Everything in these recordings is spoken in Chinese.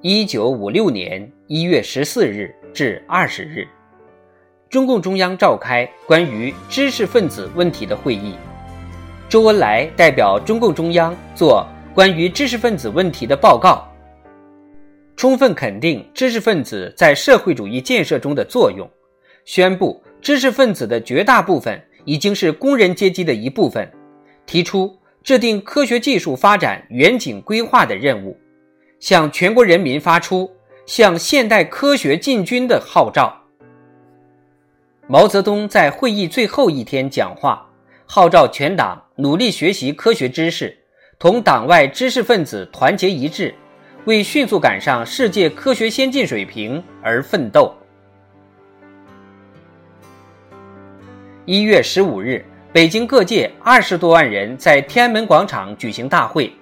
一九五六年一月十四日至二十日，中共中央召开关于知识分子问题的会议。周恩来代表中共中央作关于知识分子问题的报告，充分肯定知识分子在社会主义建设中的作用，宣布知识分子的绝大部分已经是工人阶级的一部分，提出制定科学技术发展远景规划的任务。向全国人民发出向现代科学进军的号召。毛泽东在会议最后一天讲话，号召全党努力学习科学知识，同党外知识分子团结一致，为迅速赶上世界科学先进水平而奋斗。一月十五日，北京各界二十多万人在天安门广场举行大会。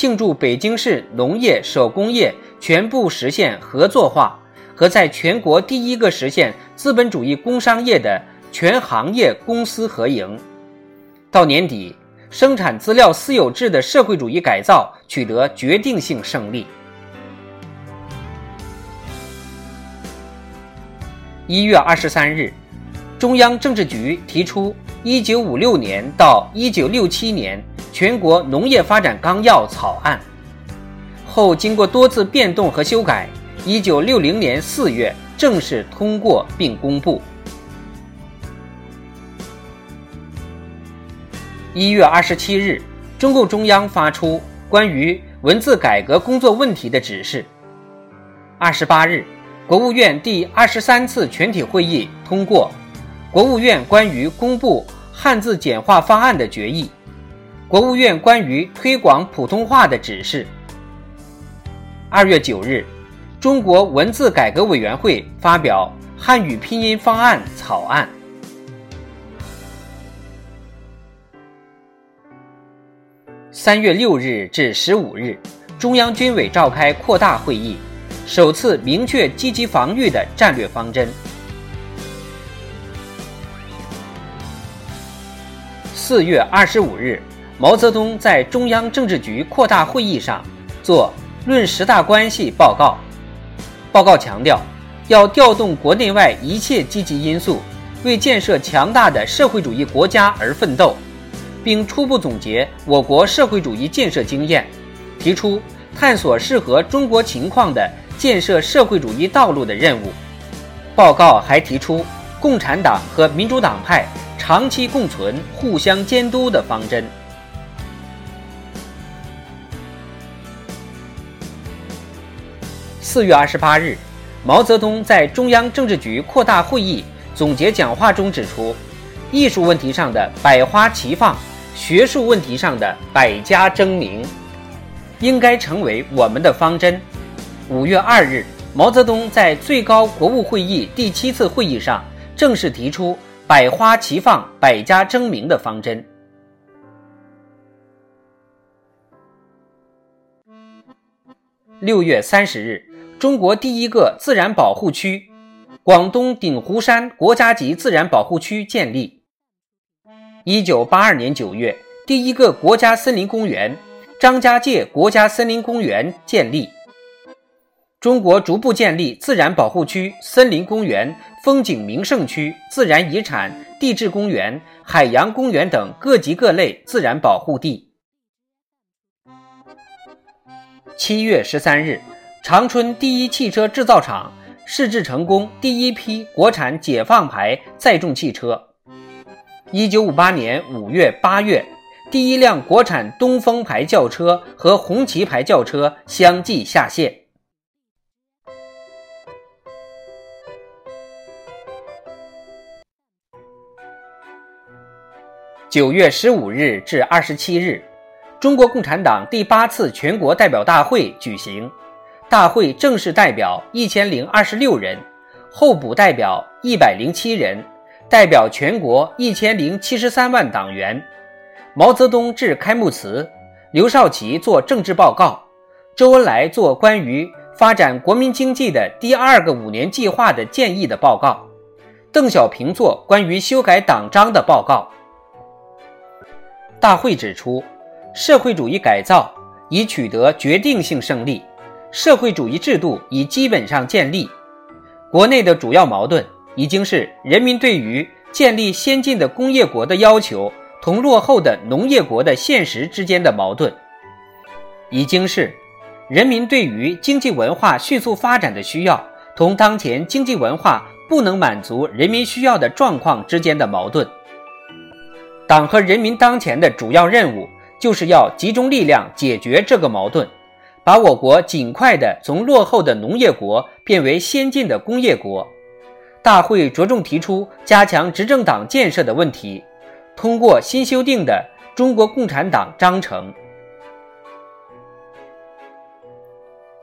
庆祝北京市农业手工业全部实现合作化和在全国第一个实现资本主义工商业的全行业公私合营。到年底，生产资料私有制的社会主义改造取得决定性胜利。一月二十三日，中央政治局提出一九五六年到一九六七年。全国农业发展纲要草案后，经过多次变动和修改，一九六零年四月正式通过并公布。一月二十七日，中共中央发出关于文字改革工作问题的指示。二十八日，国务院第二十三次全体会议通过《国务院关于公布汉字简化方案的决议》。国务院关于推广普通话的指示。二月九日，中国文字改革委员会发表汉语拼音方案草案。三月六日至十五日，中央军委召开扩大会议，首次明确积极防御的战略方针。四月二十五日。毛泽东在中央政治局扩大会议上作《论十大关系》报告。报告强调，要调动国内外一切积极因素，为建设强大的社会主义国家而奋斗，并初步总结我国社会主义建设经验，提出探索适合中国情况的建设社会主义道路的任务。报告还提出共产党和民主党派长期共存、互相监督的方针。四月二十八日，毛泽东在中央政治局扩大会议总结讲话中指出，艺术问题上的百花齐放，学术问题上的百家争鸣，应该成为我们的方针。五月二日，毛泽东在最高国务会议第七次会议上正式提出“百花齐放，百家争鸣”的方针。六月三十日。中国第一个自然保护区——广东鼎湖山国家级自然保护区建立。一九八二年九月，第一个国家森林公园——张家界国家森林公园建立。中国逐步建立自然保护区、森林公园、风景名胜区、自然遗产、地质公园、海洋公园等各级各类自然保护地。七月十三日。长春第一汽车制造厂试制成功第一批国产解放牌载重汽车。一九五八年五月、八月，第一辆国产东风牌轿车和红旗牌轿车相继下线。九月十五日至二十七日，中国共产党第八次全国代表大会举行。大会正式代表一千零二十六人，候补代表一百零七人，代表全国一千零七十三万党员。毛泽东致开幕词，刘少奇作政治报告，周恩来作关于发展国民经济的第二个五年计划的建议的报告，邓小平作关于修改党章的报告。大会指出，社会主义改造已取得决定性胜利，社会主义制度已基本上建立。国内的主要矛盾已经是人民对于建立先进的工业国的要求同落后的农业国的现实之间的矛盾，已经是人民对于经济文化迅速发展的需要同当前经济文化不能满足人民需要的状况之间的矛盾。党和人民当前的主要任务，就是要集中力量解决这个矛盾，把我国尽快的从落后的农业国变为先进的工业国。大会着重提出加强执政党建设的问题，通过新修订的《中国共产党章程》。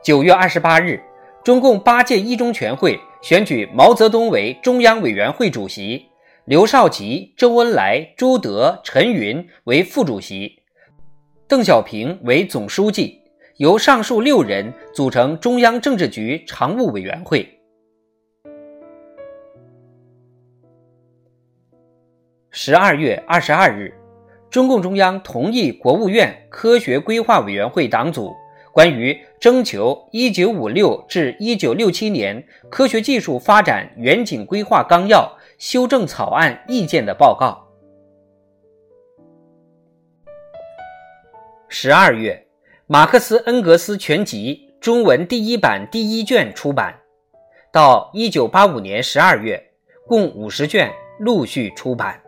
九月二十八日，中共八届一中全会选举毛泽东为中央委员会主席。刘少奇、周恩来、朱德、陈云为副主席，邓小平为总书记，由上述六人组成中央政治局常务委员会。十二月二十二日，中共中央同意国务院科学规划委员会党组关于征求一九五六至一九六七年科学技术发展远景规划纲要。修正草案意见的报告。十二月，《马克思恩格斯全集》中文第一版第一卷出版，到一九八五年十二月，共五十卷陆续出版。